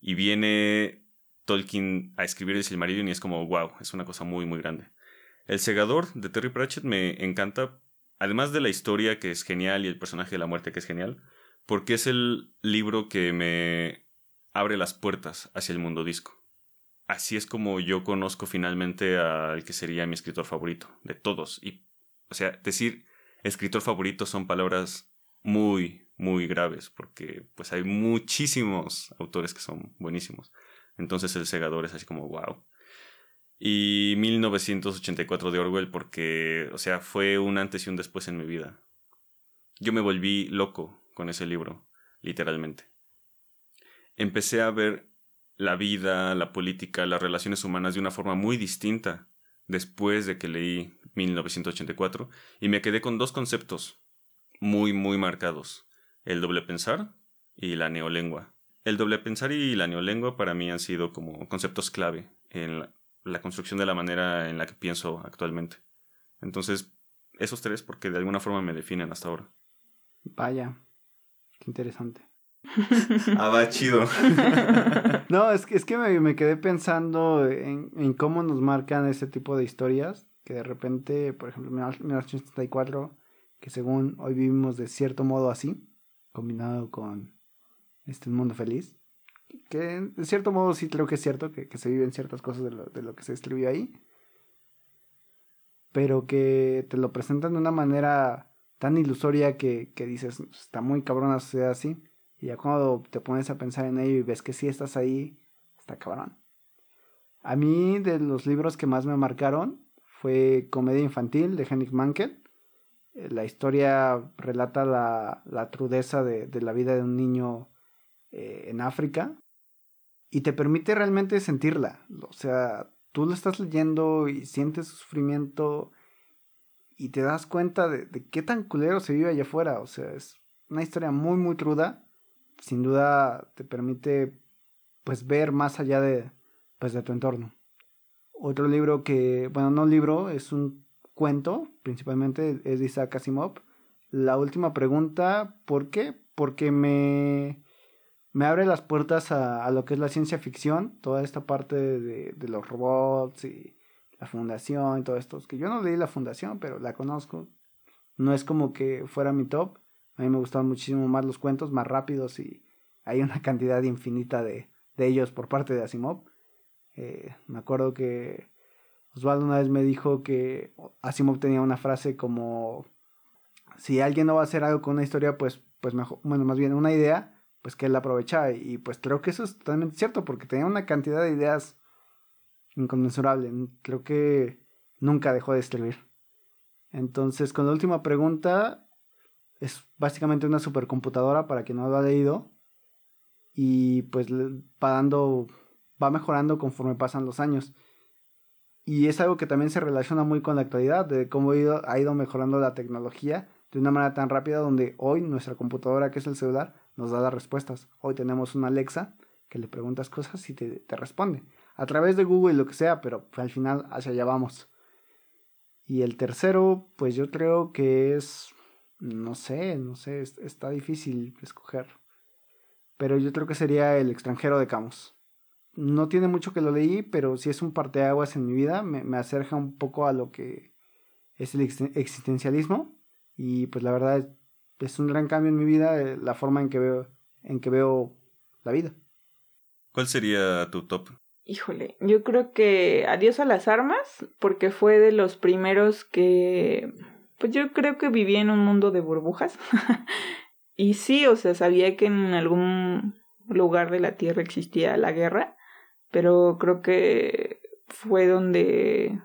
y viene Tolkien a escribir el Silmarillion y es como, wow, es una cosa muy, muy grande. El Segador de Terry Pratchett me encanta, además de la historia que es genial y el personaje de la muerte que es genial, porque es el libro que me abre las puertas hacia el mundo disco. Así es como yo conozco finalmente al que sería mi escritor favorito, de todos. Y, o sea, decir escritor favorito son palabras muy, muy graves, porque pues hay muchísimos autores que son buenísimos. Entonces el segador es así como, wow. Y 1984 de Orwell porque, o sea, fue un antes y un después en mi vida. Yo me volví loco con ese libro, literalmente. Empecé a ver la vida, la política, las relaciones humanas de una forma muy distinta después de que leí 1984 y me quedé con dos conceptos muy, muy marcados el doble pensar y la neolengua. El doble pensar y la neolengua para mí han sido como conceptos clave en la, construcción de la manera en la que pienso actualmente. Entonces, esos tres porque de alguna forma me definen hasta ahora. Vaya, qué interesante. Ah, va chido. no, es que, es que me, quedé pensando en, en, cómo nos marcan ese tipo de historias, que de repente, por ejemplo, 1984, que según hoy vivimos de cierto modo así, combinado con este mundo feliz. Que de cierto modo sí creo que es cierto que, se viven ciertas cosas de lo, de lo, que se escribió ahí. Pero que te lo presentan de una manera tan ilusoria que, que dices, está muy cabrón la sociedad así. Y ya cuando te pones a pensar en ello y ves que sí estás ahí, está cabrón. A mí de los libros que más me marcaron fue Comedia Infantil de Henrik Mankel la historia relata la, la trudeza de, de, la vida de un niño eh, en África y te permite realmente sentirla. O sea, tú lo estás leyendo y sientes sufrimiento y te das cuenta de, de, qué tan culero se vive allá afuera. O sea, es una historia muy, muy cruda. Sin duda te permite pues ver más allá de, pues, de tu entorno. Otro libro que, bueno, no libro, es un cuento, principalmente es de Isaac Asimov. La última pregunta, ¿por qué? Porque me, me abre las puertas a, lo que es la ciencia ficción, toda esta parte de, de, los robots y la fundación y todo esto. Que yo no leí la fundación, pero la conozco. No es como que fuera mi top. A mí me gustan muchísimo más los cuentos, más rápidos y hay una cantidad infinita de, de ellos por parte de Asimov. Eh, me acuerdo que Osvaldo una vez me dijo que Asimov tenía una frase como, si alguien no va a hacer algo con una historia, pues, pues mejor, bueno, más bien una idea, pues que él la aprovecha. Y pues creo que eso es totalmente cierto, porque tenía una cantidad de ideas inconmensurable. Creo que nunca dejó de escribir. Entonces, con la última pregunta, es básicamente una supercomputadora para quien no lo ha leído. Y pues va dando, va mejorando conforme pasan los años. Y es algo que también se relaciona muy con la actualidad, de cómo ha ido, mejorando la tecnología de una manera tan rápida donde hoy nuestra computadora, que es el celular, nos da las respuestas. Hoy tenemos una Alexa que le preguntas cosas y te, te responde. A través de Google y lo que sea, pero al final hacia allá vamos. Y el tercero, pues yo creo que es, no sé, no sé, está difícil escoger. Pero yo creo que sería El extranjero de Camus. No tiene mucho que lo leí, pero sí es un parteaguas en mi vida. Me, me acerca un poco a lo que es el existencialismo. Y pues la verdad es un gran cambio en mi vida, eh, la forma en que veo, en que veo la vida. ¿Cuál sería tu top? Híjole, yo creo que Adiós a las armas, porque fue de los primeros que, pues yo creo que vivía en un mundo de burbujas. y sí, o sea, sabía que en algún lugar de la Tierra existía la guerra, pero creo que fue donde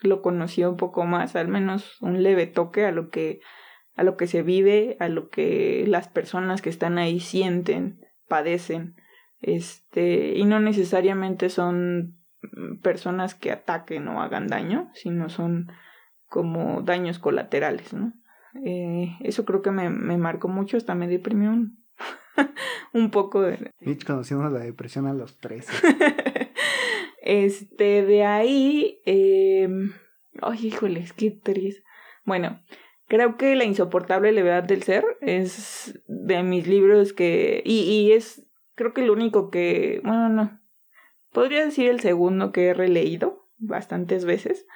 lo conocí un poco más, al menos un leve toque a lo que a lo que se vive, a lo que las personas que están ahí sienten, padecen este, y no necesariamente son personas que ataquen o hagan daño, sino son como daños colaterales, ¿no? Eh, eso creo que me, me marcó mucho, hasta me deprimió un, un poco de... Mitch conocimos la depresión a los tres. este, de ahí... Eh... Ay, híjole, qué triste. Bueno, creo que La insoportable levedad del ser es de mis libros que... Y, y es creo que el único que, bueno, no, podría decir el segundo que he releído bastantes veces,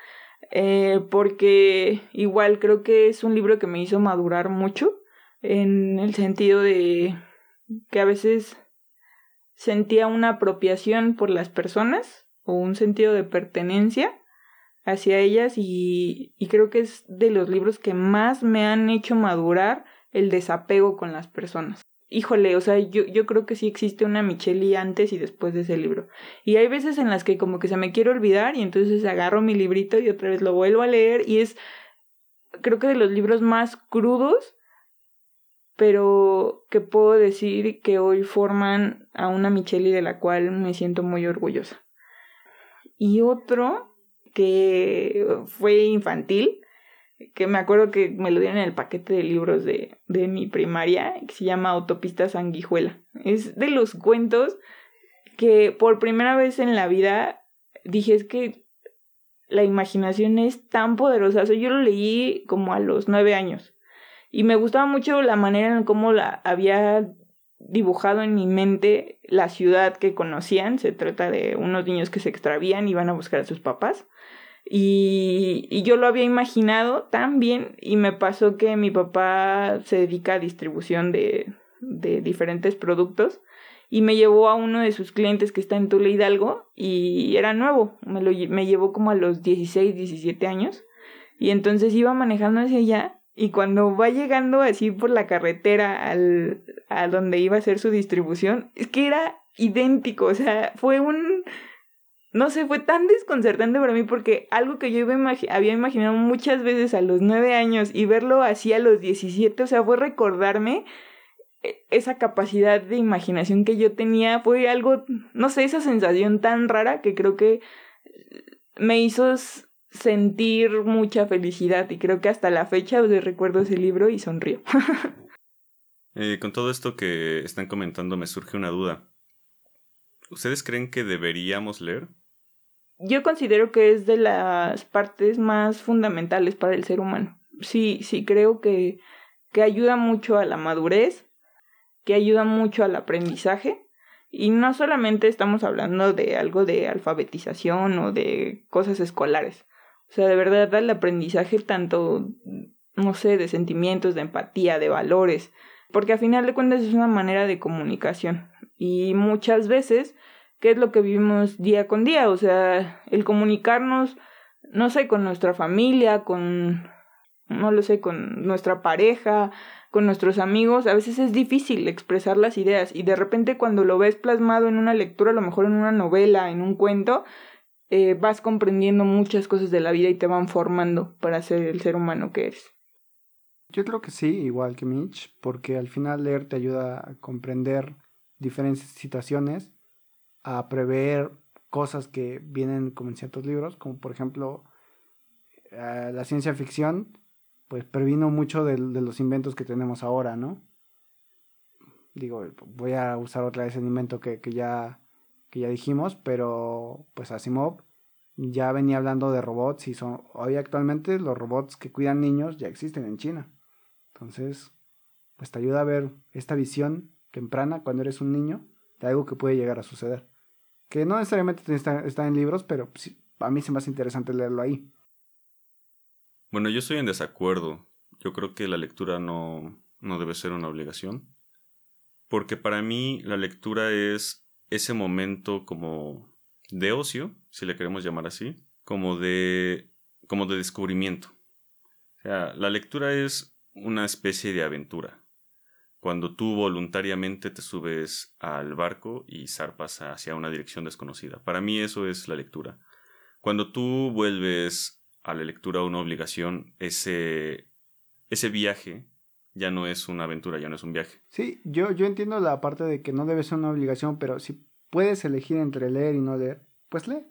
eh, porque igual creo que es un libro que me hizo madurar mucho en el sentido de que a veces sentía una apropiación por las personas o un sentido de pertenencia hacia ellas y, y creo que es de los libros que más me han hecho madurar el desapego con las personas híjole, o sea, yo, yo creo que sí existe una Micheli antes y después de ese libro. Y hay veces en las que como que se me quiere olvidar y entonces agarro mi librito y otra vez lo vuelvo a leer y es, creo que de los libros más crudos, pero que puedo decir que hoy forman a una Micheli de la cual me siento muy orgullosa. Y otro que fue infantil, que me acuerdo que me lo dieron en el paquete de libros de, de mi primaria, que se llama Autopista Sanguijuela. Es de los cuentos que por primera vez en la vida dije es que la imaginación es tan poderosa. yo lo leí como a los nueve años. Y me gustaba mucho la manera en cómo la había dibujado en mi mente la ciudad que conocían. Se trata de unos niños que se extravían y van a buscar a sus papás. Y, yo lo había imaginado tan bien y me pasó que mi papá se dedica a distribución de, de diferentes productos y me llevó a uno de sus clientes que está en Tula Hidalgo y era nuevo, me, lo, me llevó como a los 16, 17 años y entonces iba manejando hacia allá y cuando va llegando así por la carretera al, a donde iba a hacer su distribución, es que era idéntico, o sea, fue un no sé, fue tan desconcertante para mí porque algo que yo había imaginado muchas veces a los nueve años y verlo así a los diecisiete, o sea, fue recordarme eh, esa capacidad de imaginación que yo tenía, fue algo, no sé, esa sensación tan rara que creo que me hizo sentir mucha felicidad y creo que hasta la fecha recuerdo ese libro y sonrío. Eh, con todo esto que están comentando me surge una duda. ¿Ustedes creen que deberíamos leer? Yo considero que es de las partes más fundamentales para el ser humano. Sí, sí, creo que, que ayuda mucho a la madurez, que ayuda mucho al aprendizaje. Y no solamente estamos hablando de algo de alfabetización o de cosas escolares. O sea, de verdad el aprendizaje tanto, no sé, de sentimientos, de empatía, de valores. Porque a final de cuentas es una manera de comunicación. Y muchas veces qué es lo que vivimos día con día, o sea, el comunicarnos, no sé, con nuestra familia, con, no lo sé, con nuestra pareja, con nuestros amigos, a veces es difícil expresar las ideas y de repente cuando lo ves plasmado en una lectura, a lo mejor en una novela, en un cuento, eh, vas comprendiendo muchas cosas de la vida y te van formando para ser el ser humano que eres. Yo creo que sí, igual que Mitch, porque al final leer te ayuda a comprender diferentes situaciones, a prever cosas que vienen como en ciertos libros, como por ejemplo eh, la ciencia ficción, pues previno mucho de, los inventos que tenemos ahora, ¿no? Digo, voy a usar otra vez el invento que, ya, que ya dijimos, pero pues Asimov ya venía hablando de robots y son hoy actualmente los robots que cuidan niños ya existen en China. Entonces, pues te ayuda a ver esta visión temprana cuando eres un niño de algo que puede llegar a suceder. Que no necesariamente está, está en libros, pero a mí se me hace interesante leerlo ahí. Bueno, yo estoy en desacuerdo. Yo creo que la lectura no, no debe ser una obligación. Porque para mí la lectura es ese momento como de ocio, si le queremos llamar así, como de, como de descubrimiento. O sea, la lectura es una especie de aventura. Cuando tú voluntariamente te subes al barco y zarpas hacia una dirección desconocida. Para mí eso es la lectura. Cuando tú vuelves a la lectura una obligación, ese, ese viaje ya no es una aventura, ya no es un viaje. Sí, yo, yo entiendo la parte de que no debe ser una obligación, pero si puedes elegir entre leer y no leer, pues lee.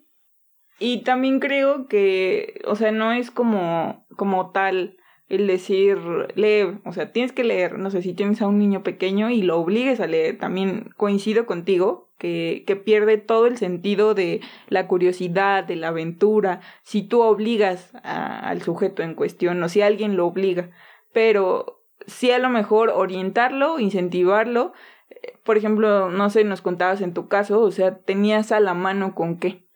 Y también creo que, o sea, no es como, como tal el decir, lee, o sea, tienes que leer, no sé, si tienes a un niño pequeño y lo obligues a leer, también coincido contigo, que, que, pierde todo el sentido de la curiosidad, de la aventura, si tú obligas al sujeto en cuestión o si alguien lo obliga, pero sí a lo mejor orientarlo, incentivarlo, eh, por ejemplo, no sé, nos contabas en tu caso, o sea, tenías a la mano con qué.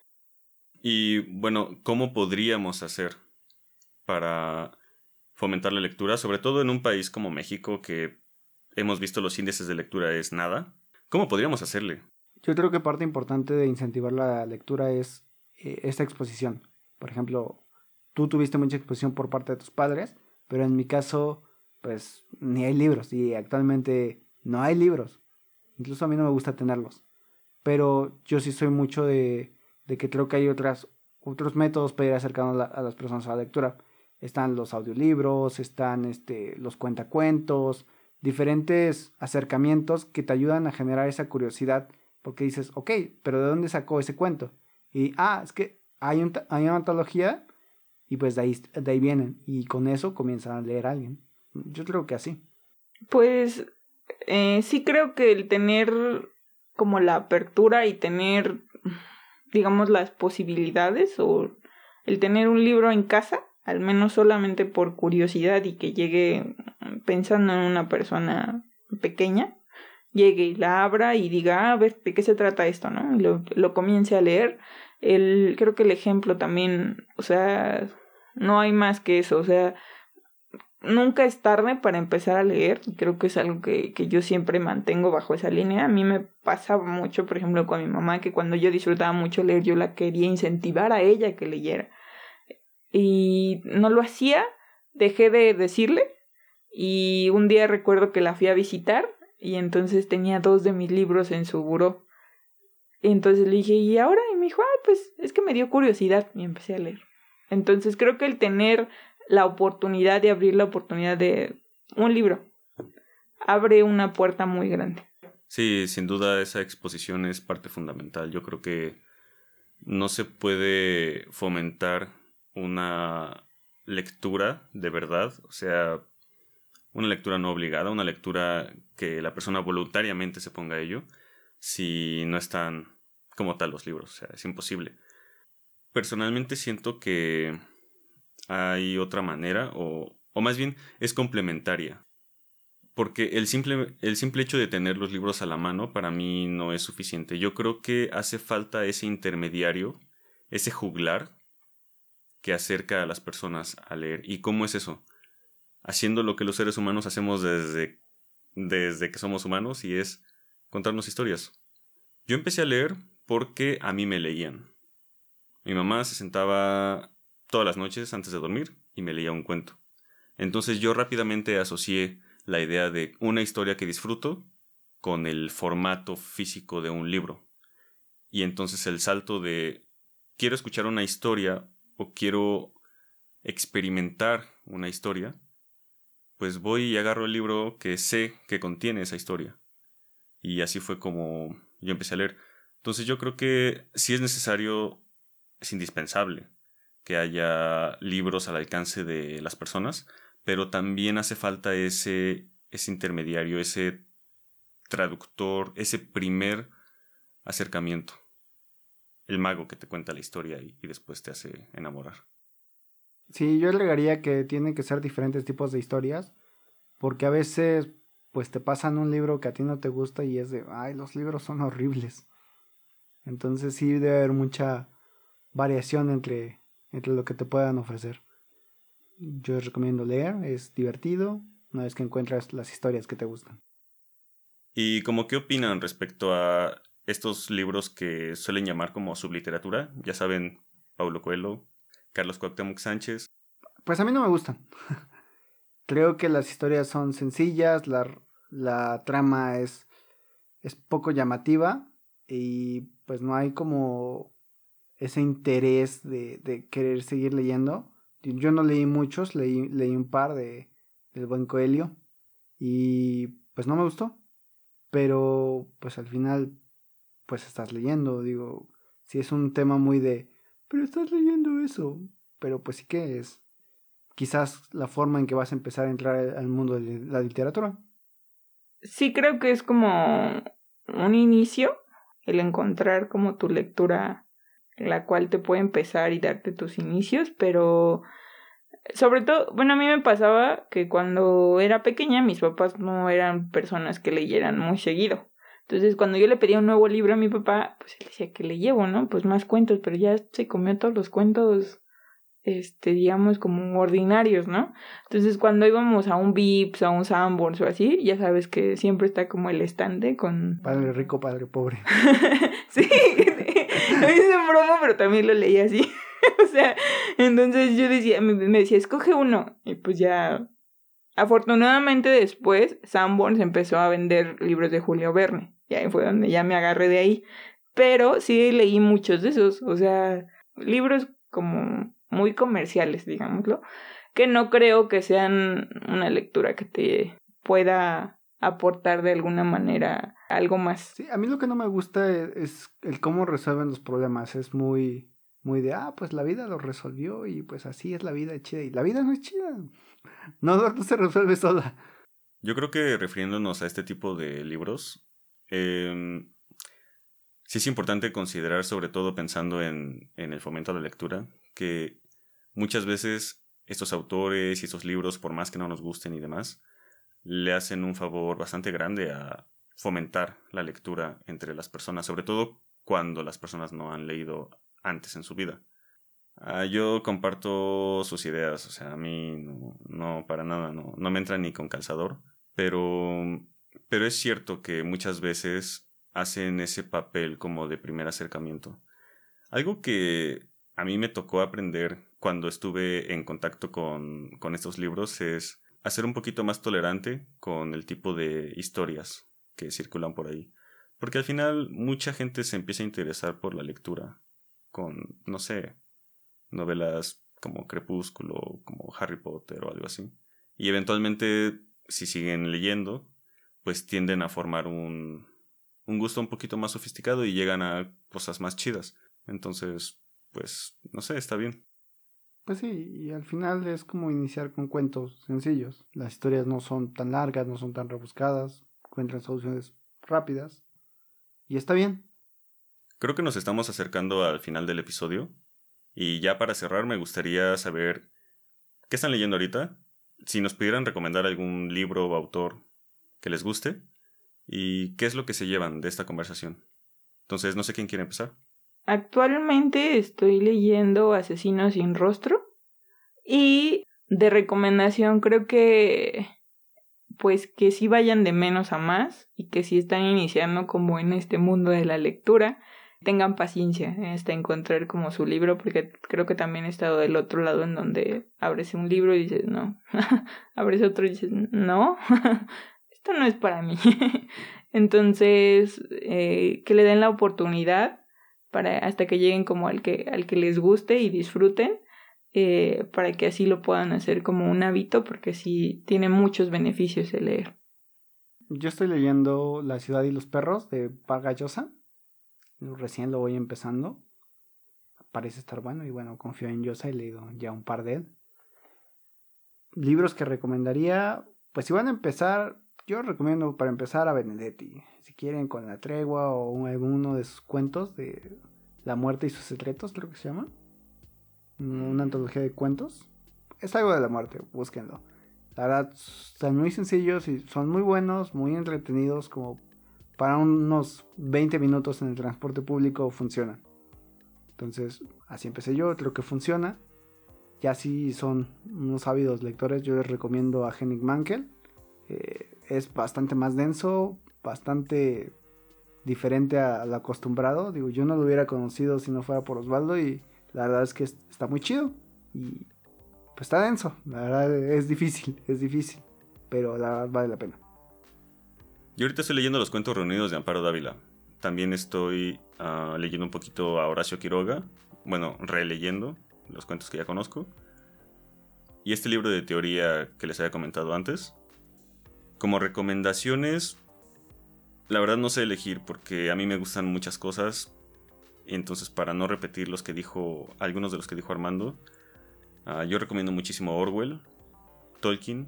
Y bueno, ¿cómo podríamos hacer para fomentar la lectura, sobre todo en un país como México que hemos visto los índices de lectura es nada? ¿Cómo podríamos hacerle? Yo creo que parte importante de incentivar la lectura es eh, esta exposición. Por ejemplo, tú tuviste mucha exposición por parte de tus padres, pero en mi caso, pues ni hay libros y actualmente no hay libros. Incluso a mí no me gusta tenerlos. Pero yo sí soy mucho de, de que creo que hay otras, otros métodos para ir acercando a, las personas a la lectura. Están los audiolibros, están este, los cuentacuentos, diferentes acercamientos que te ayudan a generar esa curiosidad porque dices, ok, pero ¿de dónde sacó ese cuento? Y, ah, es que hay, hay una antología y pues de ahí, de ahí vienen. Y con eso comienzan a leer a alguien. Yo creo que así. Pues eh, sí creo que el tener como la apertura y tener, digamos, las posibilidades o el tener un libro en casa, al menos solamente por curiosidad y que llegue pensando en una persona pequeña, llegue y la abra y diga, ah, a ver, ¿de qué se trata esto? ¿no? Y lo, comience a leer. El, creo que el ejemplo también, o sea, no hay más que eso, o sea, nunca es tarde para empezar a leer, creo que es algo que, que yo siempre mantengo bajo esa línea. A mí me pasaba mucho, por ejemplo, con mi mamá, que cuando yo disfrutaba mucho leer, yo la quería incentivar a ella que leyera. Y no lo hacía, dejé de decirle, y un día recuerdo que la fui a visitar y entonces tenía dos de mis libros en su buró. entonces le dije, ¿y ahora? Y me dijo, ah, pues es que me dio curiosidad y empecé a leer. Entonces creo que el tener la oportunidad de abrir la oportunidad de un libro abre una puerta muy grande. Sí, sin duda esa exposición es parte fundamental. Yo creo que no se puede fomentar una lectura de verdad, o sea, una lectura no obligada, una lectura que la persona voluntariamente se ponga a ello, si no están como tal los libros, o sea, es imposible. Personalmente siento que hay otra manera, o, o más bien es complementaria, porque el simple, el simple hecho de tener los libros a la mano para mí no es suficiente. Yo creo que hace falta ese intermediario, ese juglar que acerca a las personas a leer. ¿Y cómo es eso? haciendo lo que los seres humanos hacemos desde, desde que somos humanos y es contarnos historias. Yo empecé a leer porque a mí me leían. Mi mamá se sentaba todas las noches antes de dormir y me leía un cuento. Entonces yo rápidamente asocié la idea de una historia que disfruto con el formato físico de un libro. Y entonces el salto de quiero escuchar una historia o quiero experimentar una historia, pues voy y agarro el libro que sé que contiene esa historia. Y así fue como yo empecé a leer. Entonces yo creo que si es necesario, es indispensable que haya libros al alcance de las personas, pero también hace falta ese, ese intermediario, ese traductor, ese primer acercamiento. El mago que te cuenta la historia y, y después te hace enamorar. Sí, yo agregaría que tienen que ser diferentes tipos de historias, porque a veces pues te pasan un libro que a ti no te gusta y es de, ay, los libros son horribles. Entonces sí debe haber mucha variación entre, entre lo que te puedan ofrecer. Yo les recomiendo leer, es divertido, una vez que encuentras las historias que te gustan. ¿Y como qué opinan respecto a estos libros que suelen llamar como subliteratura? Ya saben, Paulo Coelho, Carlos Cuauhtémoc Sánchez. Pues a mí no me gustan. Creo que las historias son sencillas, la, la trama es, es poco llamativa y pues no hay como ese interés de, de querer seguir leyendo. Yo no leí muchos, leí, leí un par de del buen Coelho y pues no me gustó. Pero pues al final pues estás leyendo, digo, si es un tema muy de pero estás leyendo eso. Pero pues sí que es quizás la forma en que vas a empezar a entrar al mundo de la literatura. Sí creo que es como un inicio el encontrar como tu lectura la cual te puede empezar y darte tus inicios, pero sobre todo, bueno, a mí me pasaba que cuando era pequeña mis papás no eran personas que leyeran muy seguido. Entonces, cuando yo le pedía un nuevo libro a mi papá, pues él decía que le llevo, ¿no? Pues más cuentos, pero ya se comió todos los cuentos, este, digamos, como ordinarios, ¿no? Entonces, cuando íbamos a un Vips, a un Sanborns o así, ya sabes que siempre está como el estante con... Padre rico, padre pobre. sí, mí es de broma, pero también lo leía así. o sea, entonces yo decía, me, me decía, escoge uno. Y pues ya Afortunadamente después Sanborns empezó a vender libros de Julio Verne. Y ahí fue donde ya me agarré de ahí. Pero sí leí muchos de esos. O sea, libros como muy comerciales, digámoslo. Que no creo que sean una lectura que te pueda aportar de alguna manera algo más. Sí, a mí lo que no me gusta es, el cómo resuelven los problemas. Es muy, muy de, ah, pues la vida lo resolvió y pues así es la vida chida. Y la vida no es chida. No, no se resuelve sola. Yo creo que refiriéndonos a este tipo de libros, eh, sí es importante considerar, sobre todo pensando en, en el fomento a la lectura, que muchas veces estos autores y estos libros, por más que no nos gusten y demás, le hacen un favor bastante grande a fomentar la lectura entre las personas, sobre todo cuando las personas no han leído antes en su vida. Ah, yo comparto sus ideas, o sea, a mí no, no para nada, no, no me entra ni con calzador, pero, pero es cierto que muchas veces hacen ese papel como de primer acercamiento. Algo que a mí me tocó aprender cuando estuve en contacto con, con estos libros es hacer un poquito más tolerante con el tipo de historias que circulan por ahí. Porque al final mucha gente se empieza a interesar por la lectura, con, no sé, novelas como Crepúsculo, como Harry Potter o algo así. Y eventualmente, si siguen leyendo, pues tienden a formar un, un gusto un poquito más sofisticado y llegan a cosas más chidas. Entonces, pues, no sé, está bien. Pues sí, y al final es como iniciar con cuentos sencillos. Las historias no son tan largas, no son tan rebuscadas, encuentran soluciones rápidas. Y está bien. Creo que nos estamos acercando al final del episodio. Y ya para cerrar, me gustaría saber qué están leyendo ahorita. Si nos pudieran recomendar algún libro o autor que les guste. Y qué es lo que se llevan de esta conversación. Entonces, no sé quién quiere empezar. Actualmente estoy leyendo Asesino sin rostro. Y de recomendación creo que pues que sí vayan de menos a más y que si están iniciando como en este mundo de la lectura, tengan paciencia hasta encontrar como su libro, porque creo que también he estado del otro lado en donde abres un libro y dices, no, abres otro y dices, no, no es para mí. Entonces, eh, que le den la oportunidad para hasta que lleguen como al que, al que les guste y disfruten, eh, para que así lo puedan hacer como un hábito, porque sí tiene muchos beneficios el leer. Yo estoy leyendo La ciudad y los perros de Vargallosa. Recién lo voy empezando. Parece estar bueno y bueno, confío en Yosa, he leído ya un par de él. Libros que recomendaría, pues si van a empezar, yo recomiendo para empezar a Benedetti. Si quieren con La Tregua o alguno de sus cuentos de La muerte y sus secretos, creo que se llama. Una antología de cuentos. Es algo de la muerte, búsquenlo. La verdad, son muy sencillos y son muy buenos, muy entretenidos, como para unos 20 minutos en el transporte público funcionan. Entonces, así empecé yo, creo que funciona. Ya si son unos ávidos lectores, yo les recomiendo a Henning Mankel. Eh, es bastante más denso, bastante diferente al acostumbrado. Digo, yo no lo hubiera conocido si no fuera por Osvaldo y la verdad es que está muy chido. Y pues está denso. La verdad es difícil, es difícil. Pero la verdad vale la pena. Yo ahorita estoy leyendo los cuentos reunidos de Amparo Dávila. También estoy ah, leyendo un poquito a Horacio Quiroga. Bueno, releyendo los cuentos que ya conozco. Y este libro de teoría que les había comentado antes. Como recomendaciones, la verdad no sé elegir porque a mí me gustan muchas cosas. Entonces para no repetir los que dijo, algunos de los que dijo Armando, Ah, yo recomiendo muchísimo Orwell, Tolkien,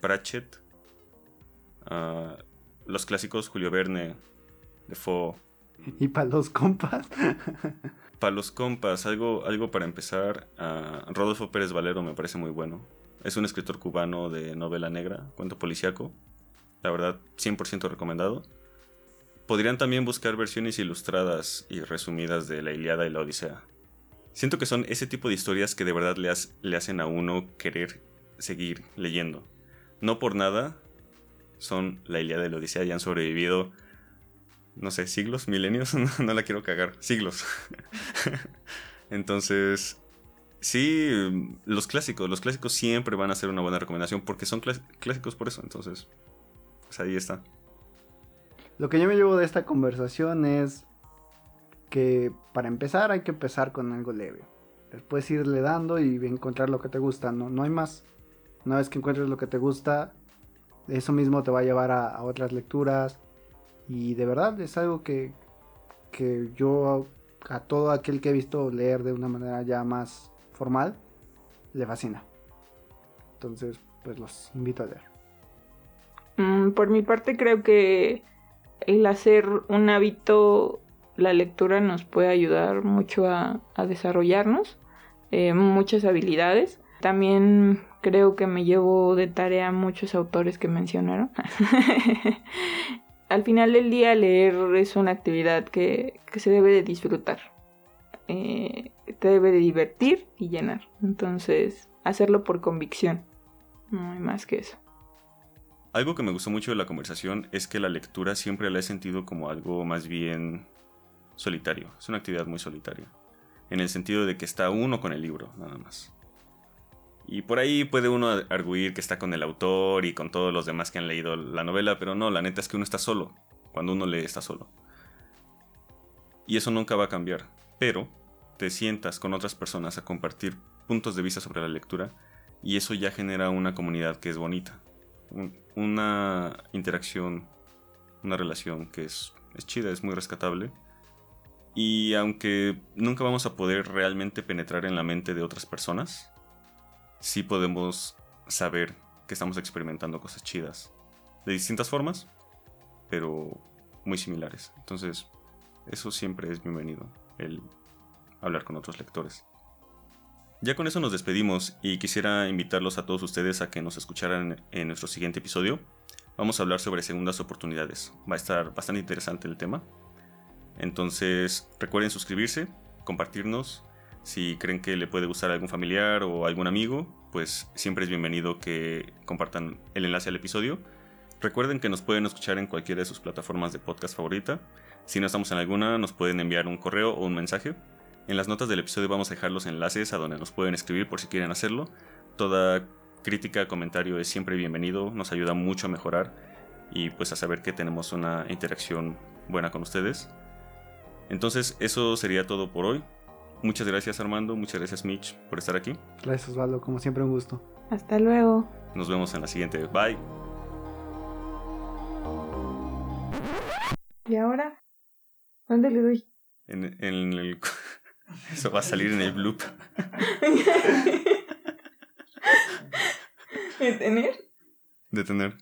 Pratchett, ah, los clásicos Julio Verne, Defoe. ¿Y para los compas? para los compas, algo, algo para empezar. Uh, Rodolfo Pérez Valero me parece muy bueno. Es un escritor cubano de novela negra, cuento policíaco. La verdad, 100% recomendado. Podrían también buscar versiones ilustradas y resumidas de La Iliada y la Odisea. Siento que son ese tipo de historias que de verdad le, hacen a uno querer seguir leyendo. No por nada son la Ilíada de la Odisea y han sobrevivido, no sé, siglos, milenios, no, la quiero cagar, siglos. Entonces, sí, los clásicos, los clásicos siempre van a ser una buena recomendación porque son clásicos por eso, entonces, pues ahí está. Lo que yo me llevo de esta conversación es que para empezar hay que empezar con algo leve. Después irle dando y encontrar lo que te gusta, no, no hay más. Una vez que encuentres lo que te gusta, eso mismo te va a llevar a, otras lecturas. Y de verdad es algo que, que yo a todo aquel que he visto leer de una manera ya más formal, le fascina. Entonces, pues los invito a leer. Mm, por mi parte creo que el hacer un hábito la lectura nos puede ayudar mucho a, desarrollarnos eh, muchas habilidades. También creo que me llevo de tarea muchos autores que mencionaron. Al final del día leer es una actividad que, se debe de disfrutar. Eh, te debe de divertir y llenar. Entonces, hacerlo por convicción. No hay más que eso. Algo que me gustó mucho de la conversación es que la lectura siempre la he sentido como algo más bien solitario. Es una actividad muy solitaria. En el sentido de que está uno con el libro, nada más. Y por ahí puede uno arguir que está con el autor y con todos los demás que han leído la novela, pero no, la neta es que uno está solo. Cuando uno lee está solo. Y eso nunca va a cambiar. Pero te sientas con otras personas a compartir puntos de vista sobre la lectura y eso ya genera una comunidad que es bonita. una interacción, una relación que es, es chida, es muy rescatable y aunque nunca vamos a poder realmente penetrar en la mente de otras personas, sí podemos saber que estamos experimentando cosas chidas. De distintas formas, pero muy similares. Entonces, eso siempre es bienvenido, el hablar con otros lectores. Ya con eso nos despedimos y quisiera invitarlos a todos ustedes a que nos escucharan en nuestro siguiente episodio. Vamos a hablar sobre segundas oportunidades. Va a estar bastante interesante el tema. Entonces recuerden suscribirse, compartirnos. Si creen que le puede gustar a algún familiar o algún amigo, pues siempre es bienvenido que compartan el enlace al episodio. Recuerden que nos pueden escuchar en cualquiera de sus plataformas de podcast favorita. Si no estamos en alguna, nos pueden enviar un correo o un mensaje. En las notas del episodio vamos a dejar los enlaces a donde nos pueden escribir por si quieren hacerlo. Toda crítica, comentario es siempre bienvenido, nos ayuda mucho a mejorar y pues a saber que tenemos una interacción buena con ustedes. Entonces, eso sería todo por hoy. Muchas gracias Armando, muchas gracias Mitch por estar aquí. Gracias Osvaldo, como siempre un gusto. Hasta luego. Nos vemos en la siguiente. Bye. ¿Y ahora? ¿Dónde le doy? En, en el... Eso va a salir en el bloop. ¿Detener? Detener.